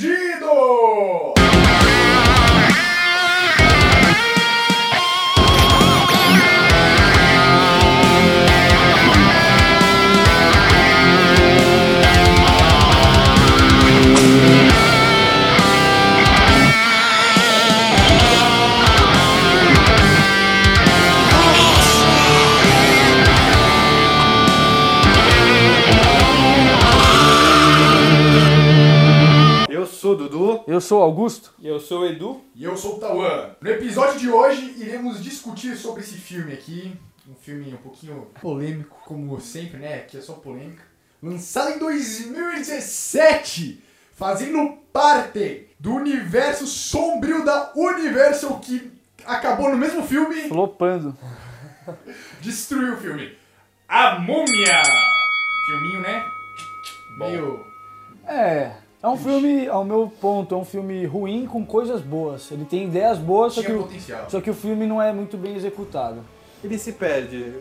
Perdido! Sou Augusto. E eu sou o Edu. E eu sou o Tawan. No episódio de hoje, iremos discutir sobre esse filme aqui. Um filme um pouquinho polêmico, como sempre, né? Aqui é só polêmica. Lançado em 2017, fazendo parte do universo sombrio da Universal, que acabou no mesmo filme, Flopando. destruiu o filme. A Múmia! Filminho, né? Bom. Meio... É. É um filme, ao meu ponto, é um filme ruim com coisas boas. Ele tem ideias boas, só que, o, só que o filme não é muito bem executado. Ele se perde.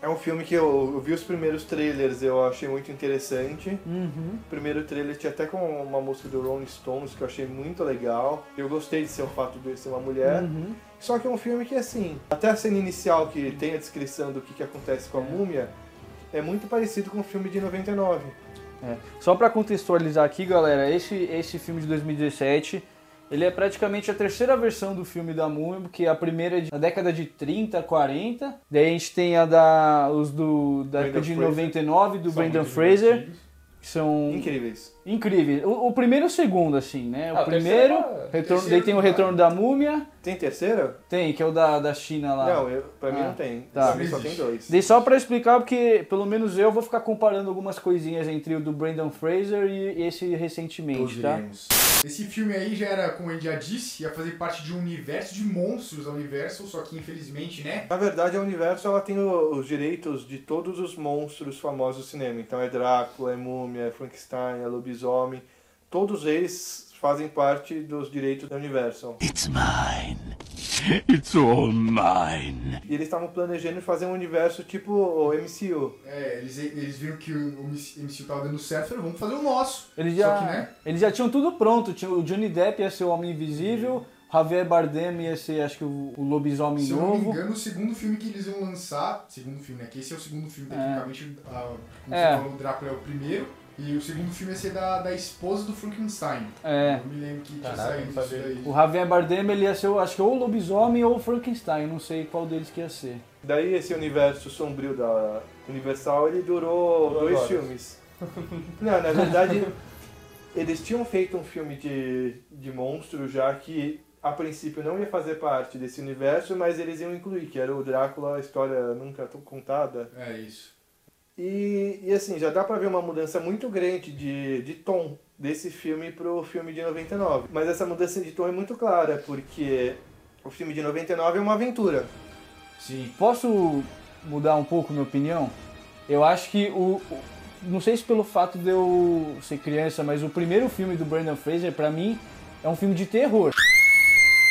É um filme que eu, eu vi os primeiros trailers, eu achei muito interessante. Uhum. O primeiro trailer tinha até com uma música do Rolling Stones que eu achei muito legal. Eu gostei de ser o fato de ser uma mulher. Uhum. Só que é um filme que, assim, até a cena inicial que tem a descrição do que, que acontece com a múmia, é muito parecido com o filme de 99. É. Só pra contextualizar aqui, galera, esse, esse filme de 2017, ele é praticamente a terceira versão do filme da Múmia, porque a primeira é de- da década de 30, 40. Daí a gente tem a da os do da década de Brendan 99 do São Brendan muito Fraser, divertidos. Que são Incríveis. incríveis. O, o primeiro e o segundo assim, né? O Ah, o primeiro, terceiro é- retorno, terceiro daí tem o retorno da Múmia, Tem terceiro? tem que é o da, da China lá. Não, eu, pra mim Ah, não tem. tá. Pra mim só tem dois. Dei só pra explicar, porque pelo menos eu vou ficar comparando algumas coisinhas entre o do Brendan Fraser e esse Todos recentemente, tá? iremos. Esse filme aí já era, como ele já disse, ia fazer parte de um universo de monstros da Universal, só que infelizmente, né? Na verdade, a Universo ela tem os direitos de todos os monstros famosos do cinema. Então é Drácula, é Múmia, é Frankenstein, é Lobisomem. Todos eles fazem parte dos direitos da Universal. It's mine. It's all mine. E eles estavam planejando fazer um universo tipo o MCU. É, eles, eles viram que o MCU tava dando certo, falaram, vamos fazer o nosso. Eles Só já, que, né? eles já tinham tudo pronto. Tinha, o Johnny Depp ia ser o Homem Invisível, o Javier Bardem ia ser, acho que, o, o Lobisomem Se eu não me Novo. engano, o segundo filme que eles iam lançar, segundo filme, né? Que esse é o segundo filme, É. tecnicamente, a, como É. você falou, o Drácula é o primeiro. E o segundo filme ia ser da, da esposa do Frankenstein. É. Eu me lembro que tinha Caraca, saído isso daí. O Javier Bardem ele ia ser, acho que, ou o Lobisomem ou o Frankenstein. Não sei qual deles que ia ser. Daí esse universo sombrio da Universal ele durou Durou dois horas. filmes. Não, na verdade, eles tinham feito um filme de, de monstro já que a princípio não ia fazer parte desse universo, mas eles iam incluir, que era o Drácula, a história nunca tão contada. É isso. E, e assim, já dá pra ver uma mudança muito grande de, de tom desse filme pro filme de 99. Mas essa mudança de tom é muito clara, porque o filme de 99 é uma aventura. Sim. Posso mudar um pouco minha opinião? Eu acho que o. Não sei se pelo fato de eu ser criança, mas o primeiro filme do Brendan Fraser, pra mim, é um filme de terror.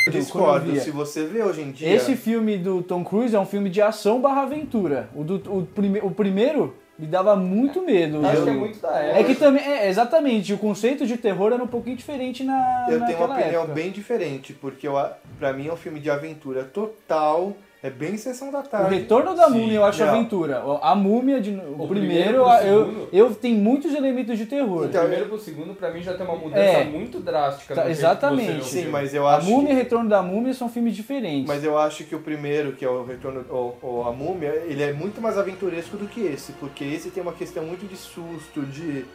Eu discordo, se você vê hoje em dia... Esse filme do Tom Cruise é um filme de ação barra aventura. O, do, o, prime, o primeiro me dava muito medo. Acho Eu- que é muito da época. É que também, é, exatamente, o conceito de terror era um pouquinho diferente na Eu tenho uma opinião época. bem diferente, porque eu, a- pra mim é um filme de aventura total, é bem sessão da O tarde. Retorno da Sim, Múmia eu acho não. aventura. A Múmia, de, o, O primeiro, primeiro pro eu, segundo. eu tem muitos elementos de terror. Então, primeiro pro segundo, pra mim, já tem uma mudança É. muito drástica. Tá, exatamente. Sim, mas eu a acho Múmia e que, Retorno da Múmia são filmes diferentes. mas eu acho que o primeiro, que é o Retorno ou, ou a Múmia, ele é muito mais aventuresco do que esse, porque esse tem uma questão muito de susto, de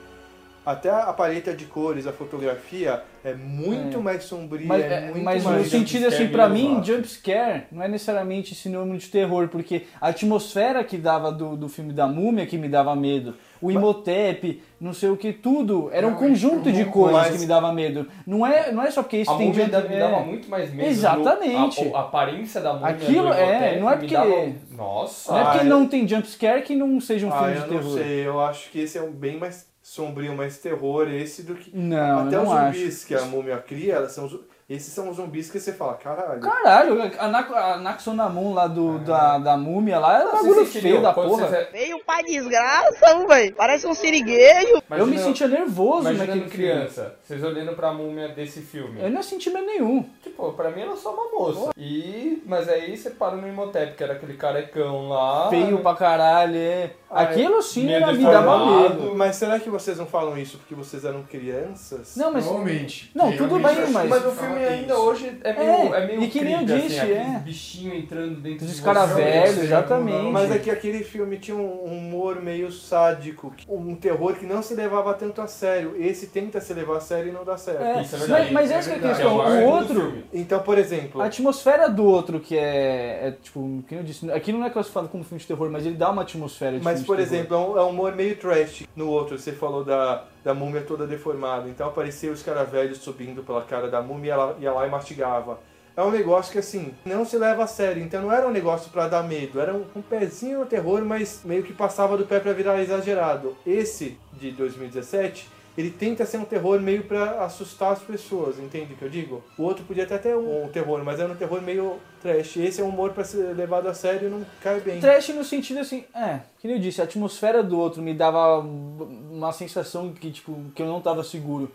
até a paleta de cores, a fotografia é muito É. mais sombria, Mas, é é, muito mas mais no sentido assim, pra meio mim, elevado. jumpscare não é necessariamente sinônimo de terror, porque a atmosfera que dava do, do filme da Múmia que me dava medo, o Imhotep, não sei o que, tudo, era um Não, conjunto de mas- coisas que me dava medo. Não é, não é só porque isso A tem múmia jump- me é. dava muito mais medo. Exatamente. No- a, a aparência da múmia Aquilo do é, não é porque- dava- Nossa. Não é porque Ah, não tem jumpscare que não seja um Ah, filme eu de não terror. sei, eu acho que esse é um bem mais sombrio, mais terror esse do que Não, Até os não acho. zumbis que a múmia cria, elas são, Esses são os zumbis que você fala, caralho. Caralho, a, Nak a Naxonamun lá do, da, da múmia lá era um bagulho sentiriam feio da porra. vocês- Veio pra desgraça, velho. Parece um siriguejo. Eu me sentia nervoso naquele filme. Vocês olhando pra múmia desse filme. Eu não senti medo nenhum. Tipo, pra mim era só uma moça. E. Mas aí você para no Imhotep, que era aquele carecão lá. Feio pra caralho, é. Aquilo sim era, me dava medo. Mas será que vocês não falam isso porque vocês eram crianças? Não, mas. Provavelmente. Não, tudo bem, mas- Mas o filme ainda tenso. hoje é meio, É, é, meio e que nem eu creepy, disse, assim, é. aqueles bichinhos entrando dentro Dos de caras velhos, exatamente. Mas é que aquele filme tinha um humor meio sádico, um terror que não se levava tanto a sério. Esse tenta se levar a sério e não dá certo. É, Isso é verdade. mas, mas É essa que é a questão. É o outro. Então, por exemplo, a atmosfera do outro, que é, é tipo, que eu disse, aqui não é classificado como filme de terror, mas ele dá uma atmosfera de mas filme por de terror. exemplo, é um, é um humor meio trash. No outro, você falou da, da múmia toda deformada. Então aparecia os caras velhos subindo pela cara da múmia e ela ia lá e mastigava. É um negócio que assim, não se leva a sério. Então não era um negócio pra dar medo. Era um, um pezinho no terror, mas meio que passava do pé pra virar exagerado. Esse de 2017, ele tenta ser um terror meio pra assustar as pessoas, entende o que eu digo? O outro podia até ter um, um terror, mas era um terror meio trash. Esse é um humor pra ser levado a sério e não cai bem. Trash no sentido assim, é, que eu disse, a atmosfera do outro me dava uma sensação que, tipo, que eu não tava seguro.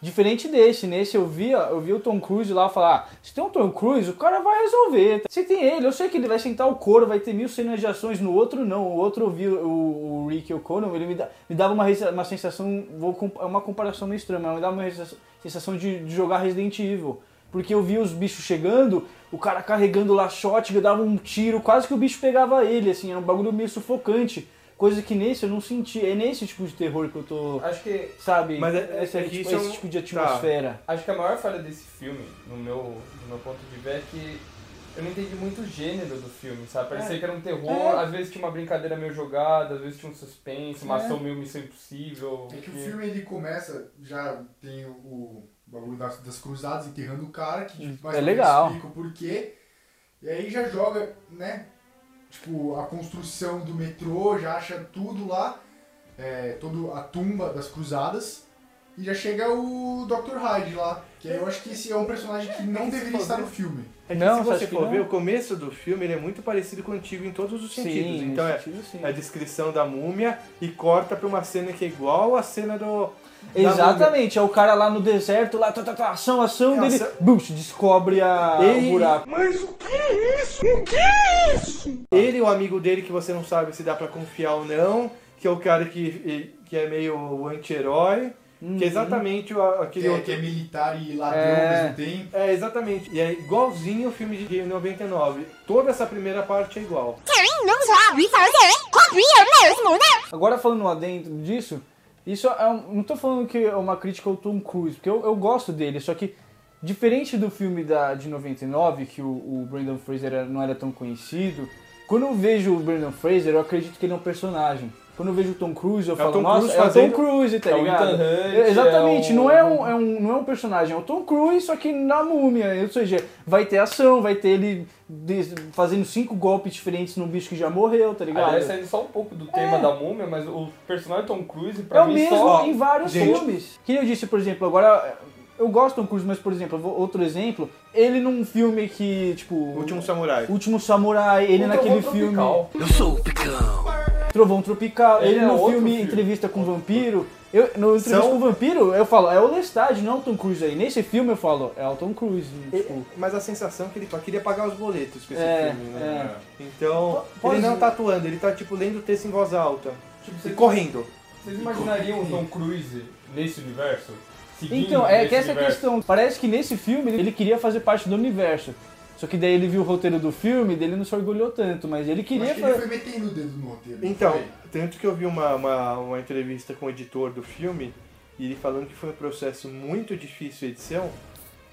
Diferente desse, nesse eu via, eu vi o Tom Cruise lá falar, se tem um Tom Cruise, o cara vai resolver. Se tem ele, eu sei que ele vai sentar o couro, vai ter mil cenas de ações, no outro não. O outro eu vi o, o Rick O'Connell, ele me, dá, me dava uma, uma sensação, vou, é uma comparação meio estranha, mas me dava uma sensação de, de jogar Resident Evil. Porque eu via os bichos chegando, o cara carregando lá shot, dava um tiro, quase que o bicho pegava ele, assim, era um bagulho meio sufocante. Coisa que nesse eu não senti. É nesse tipo de terror que eu tô. Acho que, Sabe? Mas é- esse, é que tipo, é esse um- tipo de tá. atmosfera. acho que a maior falha desse filme, no meu, no meu ponto de ver, é que eu não entendi muito o gênero do filme, sabe? Parecia É. que era um terror, É. às vezes tinha uma brincadeira meio jogada, às vezes tinha um suspense, uma É. ação meio missão impossível. É que o filme ele começa, já tem o, o bagulho das, das cruzadas enterrando o cara, que tipo, mais É legal. explica o porquê. E aí já joga, né? Tipo, a construção do metrô, já acha tudo lá, é, toda a tumba das cruzadas. E já chega o Dr. Hyde lá, que eu acho que esse é um personagem que não deveria estar no filme. É que Não, se você for ver, o começo do filme ele é muito parecido com o antigo em todos os sentidos. Sim, então é, sentido, sim. é a descrição da múmia e corta pra uma cena que é igual à cena do. Exatamente, é o cara lá no deserto, lá, tá, tá, tá, ação, ação, É, dele, ação- bush, descobre a, o buraco. múmia. Ele e o amigo dele que você não sabe se dá pra confiar ou não, que é o cara que, que é meio o anti-herói, que é exatamente o, Que aquele é, outro. que é militar e ladrão É. ao mesmo tempo. É, exatamente. E é igualzinho o filme de 99. Toda essa primeira parte é igual. Agora falando lá dentro disso, isso é um, não tô falando que é uma crítica ao Tom Cruise, porque eu, eu gosto dele, só que diferente do filme da, de 99, que o, o Brandon Fraser não era tão conhecido, quando eu vejo o Brandon Fraser, eu acredito que ele é um personagem. Quando eu vejo o Tom Cruise, eu o falo, Tom nossa, Cruise é o Tom Cruise, tá é o ligado? É, Exatamente, é o- não, é um, é um, não é um personagem, é o Tom Cruise, só que na múmia. Ou seja, vai ter ação, vai ter ele fazendo cinco golpes diferentes num bicho que já morreu, tá ligado? Aliás, saindo só um pouco do tema É. da múmia, mas o personagem Tom Cruise, É pra o mim, mesmo só... em vários gente. filmes. Que eu disse, por exemplo, agora eu gosto do Tom Cruise, mas por exemplo, outro exemplo, ele num filme que, tipo, Último Samurai. Último Samurai, ele O naquele filme Tropical. Eu sou o Picão. Trovão Tropical, Ele ele, é no outro filme filme. Entrevista com o Vampiro. Eu, no Entrevista São- com o Vampiro, eu falo, é o Lestat, não é o Tom Cruise aí. Nesse filme eu falo, é o Tom Cruise. E- Tipo, Mas a sensação é que ele só queria pagar os boletos com esse É, filme, né? é. Então, Pode- ele não tá atuando, ele tá tipo lendo o texto em voz alta. Tipo, E vocês, correndo. vocês imaginariam o Tom Cruise nesse universo? Seguindo Então, é que essa é a universo? questão. Parece que nesse filme ele queria fazer parte do universo. Só que daí ele viu o roteiro do filme, dele não se orgulhou tanto, mas ele queria que ele fazer. foi metendo o dedo no roteiro. Então, foi? tanto que eu vi uma, uma, uma entrevista com o editor do filme, e ele falando que foi um processo muito difícil a edição,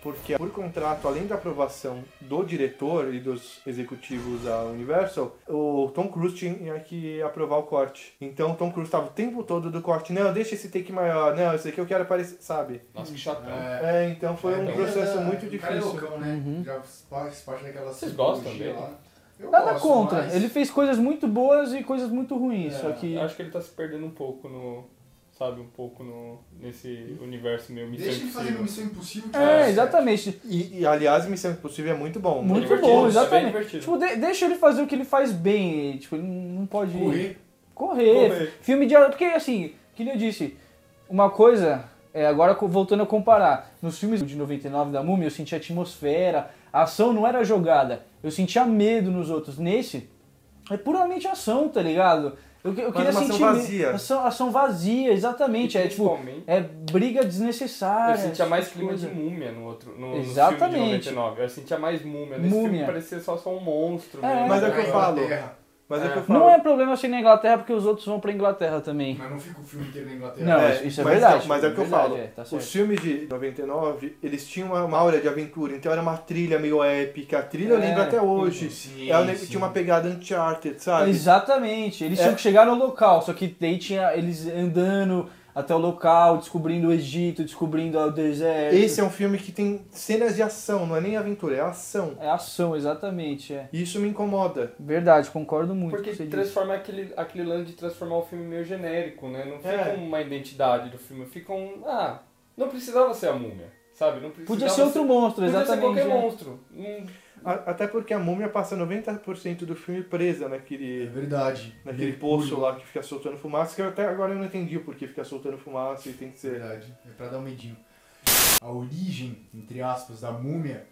porque por contrato, além da aprovação do diretor e dos executivos da Universal, o Tom Cruise tinha que aprovar o corte. Então o Tom Cruise estava o tempo todo do corte, não, deixa esse take maior, não, esse aqui eu quero aparecer, sabe? Nossa, que chatão. É, É, então foi é, um processo da- muito é difícil. loucão, né? Uhum. Já faz parte daquela Vocês gostam dele? lá. Eu Nada gosto, contra. mas- Ele fez coisas muito boas e coisas muito ruins. É, só que. Eu acho que ele tá se perdendo um pouco no, sabe? Um pouco no, nesse universo meio Missão Deixa ele fazendo Impossível. Missão Impossível. que É, exatamente. E, e, aliás, Missão Impossível é muito bom. Muito divertido, bom, é exatamente. divertido. Tipo, de- deixa ele fazer o que ele faz bem. Tipo, ele não pode. Correr. Correr. Correr. Filme de. Porque, assim, que nem eu disse, uma coisa. É, agora voltando a comparar, nos filmes de 99 da Múmia eu sentia atmosfera, a ação não era jogada, eu sentia medo nos outros. Nesse, é puramente ação, tá ligado? Eu, eu queria uma ação sentir me- vazia. Ação, ação vazia, exatamente. É tipo, é briga desnecessária. Eu sentia mais essas clima de múmia no outro. No, Exatamente. No filme de 99. Eu sentia mais múmia. Nesse Múmia. filme parecia só, só um monstro. É. mesmo. Mas é o que eu Na falo. Mas é, É. que eu falo. Não é problema ser na Inglaterra porque os outros vão pra Inglaterra também. Mas não fica o filme inteiro na Inglaterra. Não, É, isso- é mas verdade. então, mas é o que eu falo. é, tá Os filmes de 99, eles tinham uma, uma aura de aventura, então era uma trilha meio épica. A trilha eu É. lembro até hoje. Sim, Ela sim. tinha uma pegada Uncharted, sabe? Exatamente. Eles É. tinham que chegar no local, só que daí tinha eles andando até o local, descobrindo o Egito, descobrindo o deserto. Esse é um filme que tem cenas de ação, não é nem aventura, é ação. É ação, exatamente, é. E isso me incomoda. Verdade, concordo muito Porque com transforma aquele, aquele lance de transformar o filme meio genérico, né? Não fica É. uma identidade do filme, fica um. Ah, não precisava ser a múmia, sabe? Não Podia ser outro monstro, Podia exatamente. ser qualquer é. monstro. Hum, Até porque a múmia passa 90% do filme presa É naquele, verdade. naquele Mercúrio. poço lá que fica soltando fumaça, que eu até agora eu não entendi o porquê fica soltando fumaça e tem que ser. Verdade. É pra dar um medinho. A origem, entre aspas, da múmia,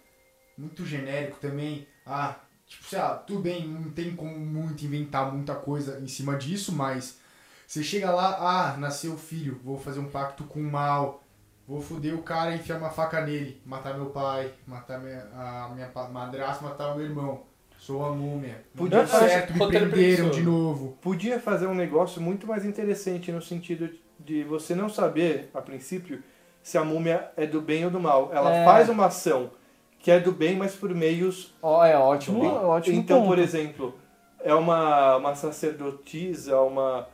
muito genérico também. Ah, tipo, sei lá, tudo bem, não tem como muito inventar muita coisa em cima disso, mas você chega lá, ah, nasceu o filho, vou fazer um pacto com o mal, vou foder o cara e enfiar uma faca nele, matar meu pai, matar minha, a minha madrasta, matar o meu irmão. Sou a múmia. Não Podia deu fazer certo, me prenderam de novo. Podia fazer um negócio muito mais interessante no sentido de você não saber, a princípio, se a múmia é do bem ou do mal. Ela É. faz uma ação que é do bem, mas por meios Ó, é ótimo, Bem, ótimo então, ponto. por exemplo, é uma, uma sacerdotisa, uma,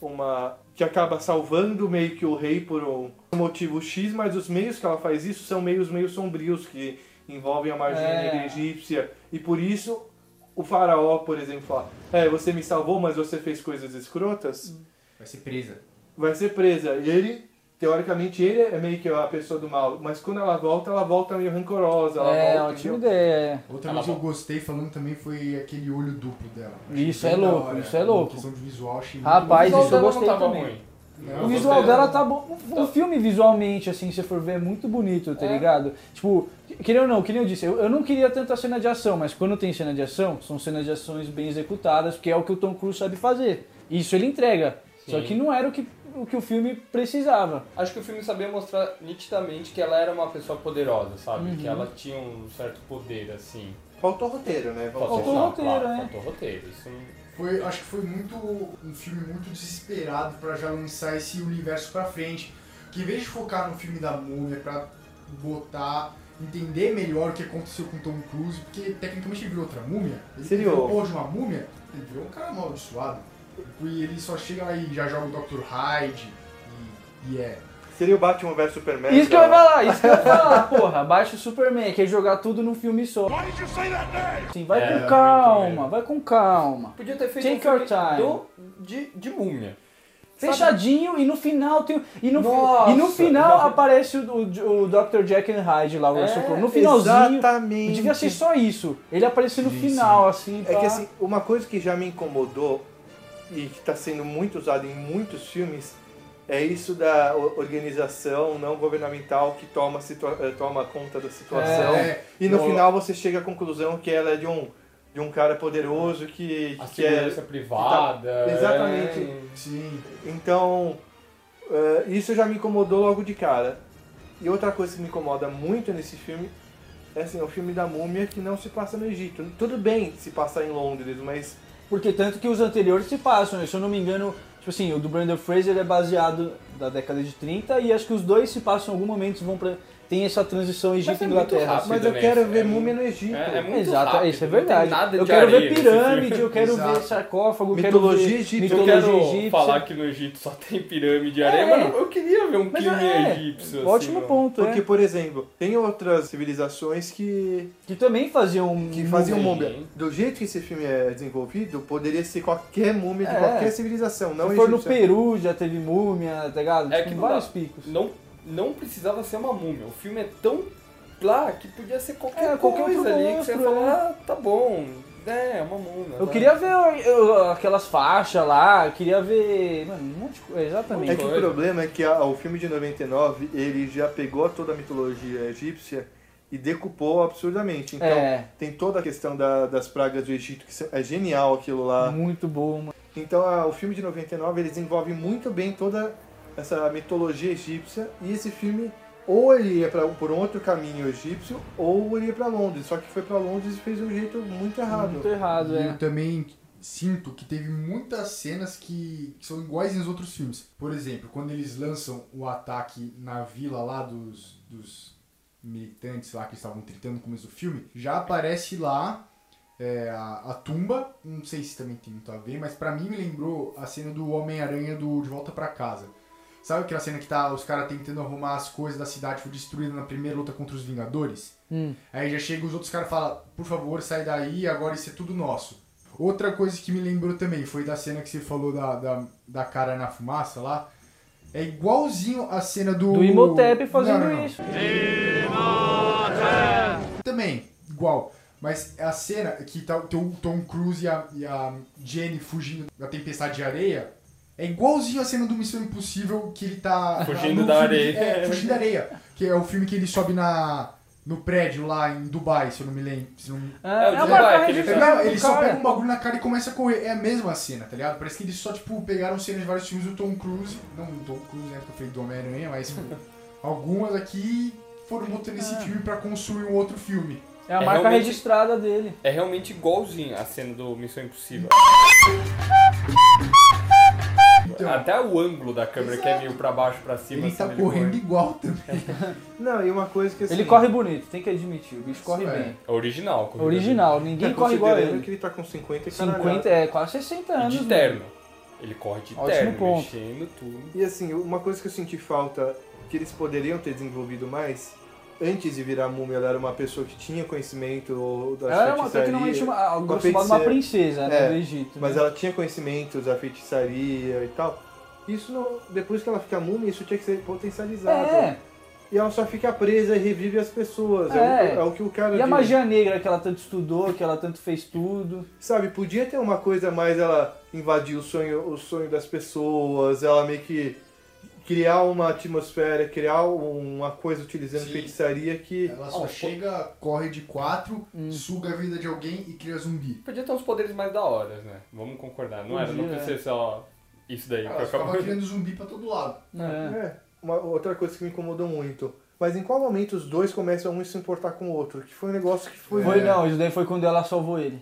uma que acaba salvando meio que o rei por um motivo X, mas os meios que ela faz isso são meios meio sombrios que envolvem a magia É. egípcia. E por isso o faraó, por exemplo, fala: "É, você me salvou, mas você fez coisas escrotas, Vai ser presa. vai ser presa". E ele Teoricamente ele é meio que a pessoa do mal, mas quando ela volta, ela volta meio rancorosa. Ela É, volta, ótima entendeu? ideia. Outra Ela coisa que eu gostei falando também foi aquele olho duplo dela. Achei Isso é louco, hora. isso é louco. Em questão de visual, achei muito Rapaz, bom. isso eu dela gostei não também. ruim. Não, O visual gostei dela tá bom. O o filme visualmente, assim, se for ver, é muito bonito, tá É. ligado? Tipo, queria ou não, que nem eu disse, eu, eu não queria tanta cena de ação, mas quando tem cena de ação, são cenas de ações bem executadas, porque é o que o Tom Cruise sabe fazer. Isso ele entrega. Só Sim. que não era o que, o que o filme precisava. Acho que o filme sabia mostrar nitidamente que ela era uma pessoa poderosa, sabe? Uhum. Que ela tinha um certo poder, assim. Faltou roteiro, né? Faltou não, roteiro, claro, né? Faltou roteiro. Isso Foi, acho que foi muito um filme muito desesperado pra já lançar esse universo pra frente. Que em vez de focar no filme da múmia pra botar, entender melhor o que aconteceu com Tom Cruise, porque tecnicamente ele virou outra múmia. Ele Seria virou de uma múmia, ele virou um cara amaldiçoado. E ele só chega lá e já joga o Dr. Hyde e, e é. Seria o Batman vs Superman. Isso que eu ia da- falar, isso que eu ia falar, porra. Abaixa o Superman, quer jogar tudo num filme só. Sim, vai É, com calma, vai com calma. Podia ter feito Take um your filme time. do, de, de múmia. Fechadinho e no final tem. E no, Nossa, e no final aparece o, o, o Dr. Jack and Hyde lá, o É, Russell Crowe. No finalzinho. Exatamente. Devia ser só isso. Ele aparecer no Sim, final, assim. É pá. que assim, uma coisa que já me incomodou e que está sendo muito usado em muitos filmes é isso da organização não governamental que toma, eh, toma conta da situação. É, E no eu- final você chega à conclusão que ela é de um, de um cara poderoso que, A que segurança privada. Exatamente. é. Sim. Então, eh, isso já me incomodou logo de cara. E outra coisa que me incomoda muito nesse filme é assim, é o filme da múmia que não se passa no Egito. Tudo bem se passar em Londres, mas Porque tanto que os anteriores se passam, né? se eu não me engano, tipo assim, o do Brandon Fraser é baseado da década de 30 e acho que os dois se passam em algum momento, vão pra. Tem essa transição Mas Egito é e rápido. Mas eu quero É ver muito- múmia no Egito. É, é muito Exato, rápido, isso é não tem verdade. eu quero ver areia nesse pirâmide, eu quero ver sarcófago, Mitologia quero egípcia. Eu quero egípcia. falar que no Egito só tem pirâmide de É. areia, mas não- eu queria ver um Mas clima é, egípcio. assim, ótimo não. ponto, Porque, é. por exemplo, tem outras civilizações que, Que também faziam que faziam múmia. Do jeito que esse filme é desenvolvido, poderia ser qualquer múmia de É. qualquer civilização, não Se for no. Peru já teve múmia, tá ligado? É Tipo, que vários picos. Não, não precisava ser uma múmia. O filme é tão lá que podia ser qualquer É, qualquer coisa ali que você monstro, ia falar, ah, tá bom, é, é uma múmia. Eu queria ver eu- eu- aquelas faixas lá, eu queria ver. Mano, um monte de coisa. Exatamente. É que o problema é que a- o filme de 99, ele já pegou toda a mitologia egípcia e decupou absurdamente. Então, É, tem toda a questão da- das pragas do Egito, que é genial aquilo lá. muito bom, mano. Então, a- o filme de 99, ele desenvolve muito bem toda essa mitologia egípcia e esse filme ou ele ia pra, por um outro caminho egípcio ou ele ia pra Londres, só que foi pra Londres e fez de um jeito muito errado. Muito errado, E é. eu também sinto que teve muitas cenas que, que são iguais nos outros filmes. Por exemplo, quando eles lançam o ataque na vila lá dos, dos militantes lá que estavam tritando no começo do filme, já aparece lá é, a, a tumba. Não sei se também tem muito a ver, mas pra mim me lembrou a cena do Homem-Aranha do De Volta Pra Casa. Sabe aquela cena que tá os caras tentando arrumar as coisas da cidade que foi destruída na primeira luta contra os Vingadores? Hum. Aí já chega os outros caras e falam, por favor, sai daí, agora isso é tudo nosso. Outra coisa que me lembrou também foi da cena que você falou da, da, da cara na fumaça lá. É igualzinho a cena do. Do Imhotep fazendo Não, não, não. isso. Também, igual. Mas a cena que tá, tem o Tom Cruise e a, e a Jenny fugindo da tempestade de areia. É igualzinho a cena do Missão Impossível que ele tá. Fugindo no da filme- areia. É, fugindo da areia. Que é o filme que ele sobe na, no prédio lá em Dubai, se eu não me lembro. Se não, É, É, o é Dubai, É, registrada não, do ele só pega um bagulho na cara e começa a correr. É a mesma cena, tá ligado? Parece que eles só, tipo, pegaram cenas de vários filmes do Tom Cruise. Não do Tom Cruise, né? Que eu falei do Homem-Aranha, mas tipo, algumas aqui foram botando esse filme pra construir um outro filme. É a É marca registrada dele. É realmente igualzinho a cena do Missão Impossível. Então, Até o ângulo da câmera que é meio pra baixo, pra cima. ele tá assim, correndo corre. igual também. Não, e uma coisa que assim, Ele corre bonito, tem que admitir. O bicho corre é. bem. É original. corrida Original, ninguém tá corre igual ele. que ele tá com 50 e 50, caralhada. é quase 60 dele. E anos. de mano. terno. Ele corre de Ótimo terno, ponto. mexendo tudo. E assim, uma coisa que eu senti falta, que eles poderiam ter desenvolvido mais, antes de virar múmia, ela era uma pessoa que tinha conhecimento das Ela era uma, feitiçaria, tecnicamente uma, a uma uma princesa né, É, do Egito. mas né? ela tinha conhecimentos da feitiçaria e tal. Isso, não, depois que ela fica múmia, isso tinha que ser potencializado. É, E ela só fica presa e revive as pessoas. É, É. o, é o que o cara e a diz. magia negra que ela tanto estudou, que ela tanto fez tudo. Sabe, podia ter uma coisa mais ela invadir o sonho, o sonho das pessoas, ela meio que criar uma atmosfera, criar uma coisa utilizando Sim. feitiçaria que. Ela só Ó, chega, corre de quatro, Hum. suga a vida de alguém e cria zumbi. Podia ter uns poderes mais da hora, né? Vamos concordar. Não era, não precisa ser só isso daí. Ela ficava acabou- criando zumbi pra todo lado. É. É, uma outra coisa que me incomodou muito. Mas em qual momento os dois começam um se importar com o outro? Que foi um negócio que foi. Foi É. não, isso daí foi quando ela salvou ele.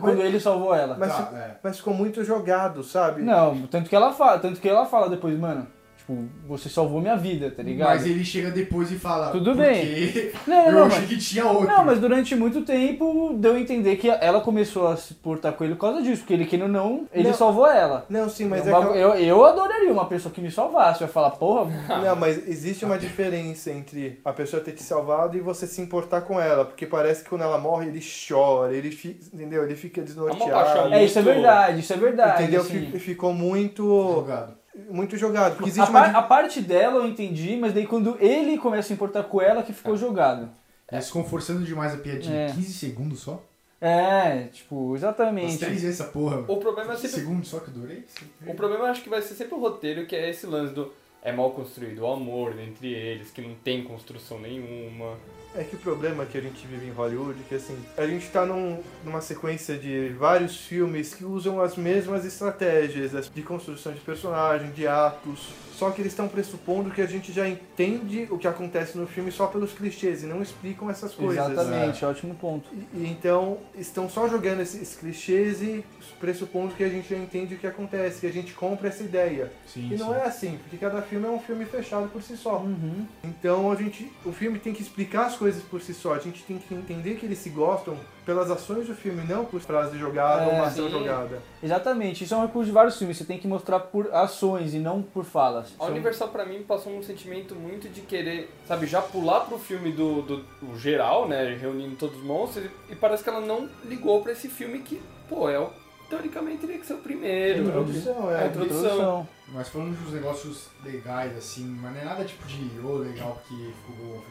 Quando ele salvou ela. Mas, Tá, é. mas ficou muito jogado, sabe? Não, tanto que ela fala, tanto que ela fala depois, mano, tipo, você salvou minha vida, tá ligado? Mas ele chega depois e fala. Tudo porque Não, Eu não, achei mas, que tinha outro. não, mas durante muito tempo deu a entender que ela começou a se portar com ele por causa disso, porque ele querendo não, ele Não. salvou ela. Não, sim, mas É é que eu, eu adoraria uma pessoa que me salvasse. Eu ia falar, porra, Não, mas existe uma diferença entre a pessoa ter te salvado e você se importar com ela, porque parece que quando ela morre ele chora, ele fica, entendeu? Ele fica paixão desnorteado. é isso é verdade, isso é verdade. Entendeu? assim. Fi- Ficou muito Jogado. Muito jogado, porque A, existe uma par- di- a parte dela eu entendi, mas daí quando ele começa a se importar com ela que ficou jogado. Eles ficam forçando demais a piadinha. É. 15 segundos só? É, tipo, exatamente. três vezes essa porra. O problema é 15 sempre. segundos só que eu durei? O problema eu acho que vai ser sempre o roteiro, que é esse lance do. É mal construído o amor entre eles, que não tem construção nenhuma. É que o problema que a gente vive em Hollywood é que assim, a gente tá num- numa sequência de vários filmes que usam as mesmas estratégias as- de construção de personagem, de atos, só que eles estão pressupondo que a gente já entende o que acontece no filme só pelos clichês e não explicam essas coisas. Exatamente, ótimo ponto. E, e então estão só jogando esses clichês e pressupondo que a gente já entende o que acontece, que a gente compra essa ideia. Sim, E não é assim, porque cada filme é um filme fechado por si só. Uhum. Então a gente, o filme tem que explicar as coisas por si só. A gente tem que entender que eles se gostam pelas ações do filme, não por frase jogada ou É, uma ação sim. jogada. Exatamente, isso é um recurso de vários filmes, você tem que mostrar por ações e não por falas. A Universal pra mim passou um sentimento muito de querer, sabe, já pular pro filme do, do, do geral, né, reunindo todos os monstros, e, e parece que ela não ligou pra esse filme que, pô, é o, teoricamente teria que ser o primeiro. Introdução, É é. a introdução. Mas falando dos negócios legais, assim, mas não é nada tipo de ô legal que ficou bom.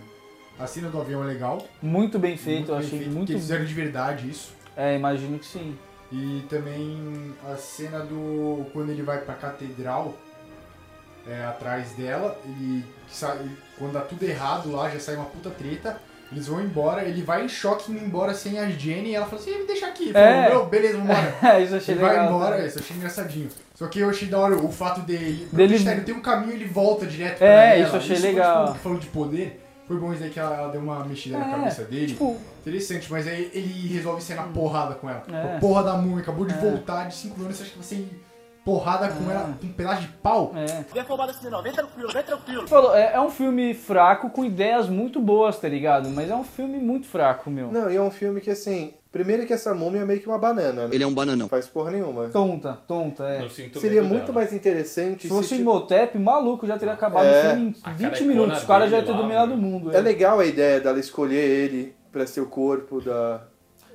A cena do avião é legal. Muito bem feito, muito eu bem achei feito, muito. eles fizeram de verdade isso. É, imagino que sim. E também a cena do. quando ele vai pra catedral é, atrás dela, ele sai, quando dá tudo errado lá, já sai uma puta treta. Eles vão embora, ele vai em choque indo embora sem a Jenny e ela fala assim, me deixa aqui. É. "Meu, beleza, vambora. É, isso achei Ele legal. vai embora, também. isso achei engraçadinho. Só que eu achei da hora o fato dele. Dele-. Ele tem um caminho ele volta direto pra É, ela. isso eu achei foi, legal. Falou de poder. Foi bom isso aí que ela, ela deu uma mexida na É, cabeça dele. Tipo, Interessante, mas aí ele resolve ser na porrada com ela. É. Porra da múmia acabou de É. voltar de 5 anos, você acha que vai ser porrada com É. ela com um pedaço de pau? é. Vem afobado assim não, vem tranquilo, vem tranquilo. Falou, é, é um filme fraco com ideias muito boas, tá ligado? Mas é um filme muito fraco, meu. Não, e é um filme que assim. Primeiro que essa múmia é meio que uma banana. né? Ele é um bananão. Não faz porra nenhuma. Tonta, tonta, é. Eu sinto Seria muito dela. mais interessante Se fosse tipo, Imhotep, maluco, já teria acabado É. o em 20 carecona minutos. Os caras já iam dele ter dominado o mano. mundo. É legal a ideia dela escolher ele pra ser o corpo da,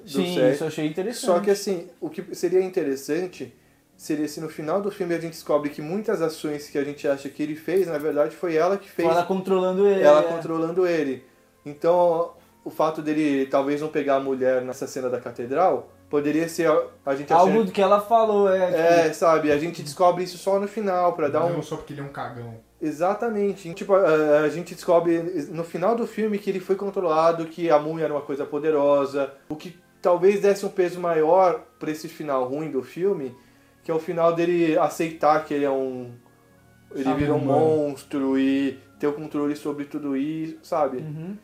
do Sim, set. isso eu achei interessante. Só que assim, o que seria interessante seria se no final do filme a gente descobre que muitas ações que a gente acha que ele fez, na verdade foi ela que fez, Ela controlando ele. ela é. controlando ele. Então, o fato dele talvez não pegar a mulher nessa cena da catedral, poderia ser a- gente achando Algo que ela falou, é. tipo, É, sabe, a gente descobre isso só no final, pra dar Não um. só porque ele é um cagão. Exatamente. Tipo, a, a gente descobre no final do filme que ele foi controlado, que a múmia era uma coisa poderosa. O que talvez desse um peso maior pra esse final ruim do filme, que é o final dele aceitar que ele é um. Ele virou um humano. monstro e ter o controle sobre tudo isso, sabe? Uhum.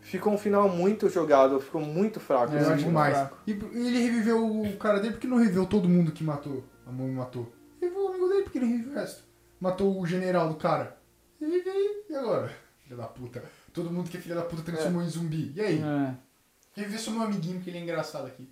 Ficou um final muito jogado, ficou muito fraco. É, assim, eu acho muito demais. fraco. E ele reviveu o cara dele porque não reviveu todo mundo que matou. A mãe matou. Reviveu o amigo dele porque ele reviveu o resto. Matou o general do cara. Revive aí. E agora? Filha da puta. Todo mundo que é filha da puta transformou em zumbi. E aí? É. Reviver só meu amiguinho porque ele é engraçado aqui.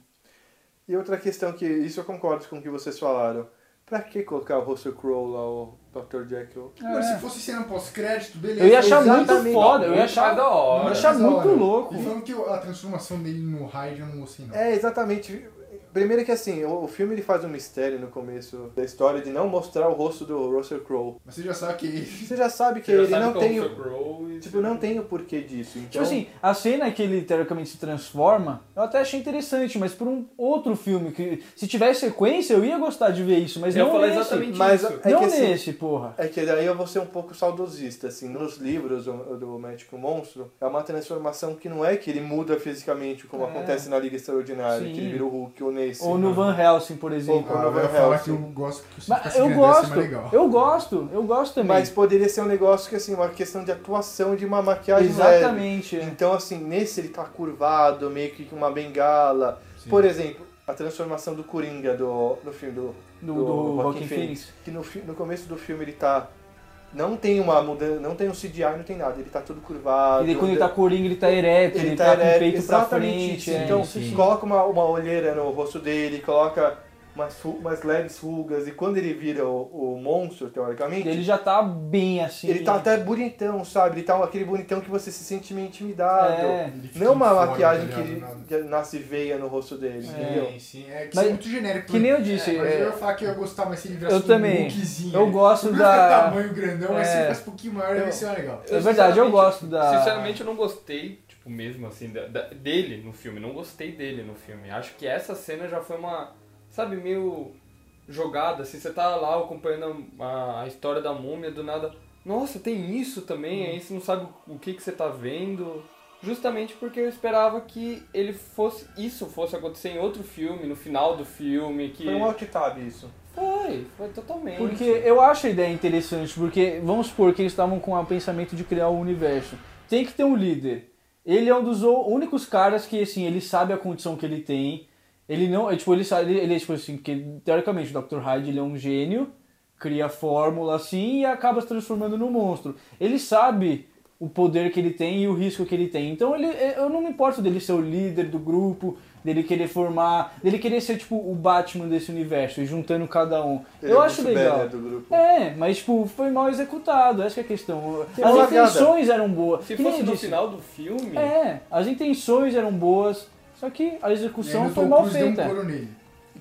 E outra questão que, isso eu concordo com o que vocês falaram. Pra que colocar o Russell Crowe lá, o Dr. Jekyll? Agora, se fosse cena pós-crédito, beleza. Eu ia achar muito foda, eu ia achar. da hora. Eu ia achar muito louco. E falando que a transformação dele no Hyde eu não gostei, não. É, exatamente. Primeiro que assim, o, o filme ele faz um mistério no começo da história de não mostrar o rosto do Russell Crowe. Mas você já sabe que ele. Você já sabe que Você já ele sabe não que é o tem Russell o, Crowe e- tipo, não tem o porquê disso. Então, Tipo assim, a cena que ele teoricamente se transforma, eu até achei interessante, mas por um outro filme, que se tivesse sequência eu ia gostar de ver isso, mas Eu não falar nesse. exatamente Mas isso. é não que assim, nesse, porra. É que daí eu vou ser um pouco saudosista, assim, nos livros do, do Médico Monstro, é uma transformação que não é que ele muda fisicamente, como É. acontece na Liga Extraordinária, Sim. que ele vira o Hulk ou Ou no Van Helsing, por exemplo. Ou Ah, no Van falar Helsing. que eu gosto que Mas eu é gosto, mais legal. eu gosto, eu gosto também. Mas poderia ser um negócio que, assim, uma questão de atuação de uma maquiagem leve. Exatamente. é. Então, assim, nesse ele tá curvado, meio que com uma bengala. Sim. Por exemplo, a transformação do Coringa do, no filme do, Do, do Joaquin Phoenix. Que no, no começo do filme ele tá. Não tem uma mudança, não tem um CGI, não tem nada. Ele tá todo curvado. E daí quando ele tá coringa, ele tá ereto, ele, tá, com o ereto, peito pra frente. isso. é. Então, sim. coloca uma, uma olheira no rosto dele, coloca umas, umas leves rugas. E quando ele vira o, o monstro, teoricamente, Ele já tá bem assim. ele tá até bonitão, sabe? Ele tá aquele bonitão que você se sente meio intimidado. É. Não uma fora, maquiagem tá que, que nasce veia no rosto dele, entendeu? Sim, sim. É Mas- é muito genérico. Que nem eu disse, É, mas é- eu ia falar que eu ia gostar, mas se ele virasse Eu também. um Hulkzinho. Eu gosto Não da- é tamanho grandão, mas se É. ele um pouquinho maior, ia ser mais legal. É verdade, eu gosto da- Sinceramente, eu não gostei, tipo, mesmo assim, da- da- dele no filme. Não gostei dele no filme. Acho que essa cena já foi uma, sabe, meio jogada, assim. Você tá lá acompanhando a, a história da múmia, do nada. Nossa, tem isso também, aí você não sabe o que, que você tá vendo. Justamente porque eu esperava que ele fosse. Isso fosse acontecer em outro filme, no final do filme. Que... Foi um alt tab isso. Foi, foi totalmente. Porque eu acho a ideia interessante, porque vamos supor que eles estavam com o pensamento de criar o universo. Tem que ter um líder. Ele é um dos únicos caras que, assim, ele sabe a condição que ele tem. Ele não, é, tipo, ele sabe, ele, ele é tipo assim, porque teoricamente o Dr. Hyde ele é um gênio, cria a fórmula assim e acaba se transformando no monstro. Ele sabe o poder que ele tem e o risco que ele tem. Então ele, eu não me importo dele ser o líder do grupo, dele querer formar, dele querer ser tipo o Batman desse universo e juntando cada um. Ele eu é acho legal. badass do grupo. É, mas tipo, foi mal executado, essa que é a questão. Que As intenções eram boas. Se que fosse no disse. final do filme. É, as intenções eram boas, só que a execução foi mal um feita. nele.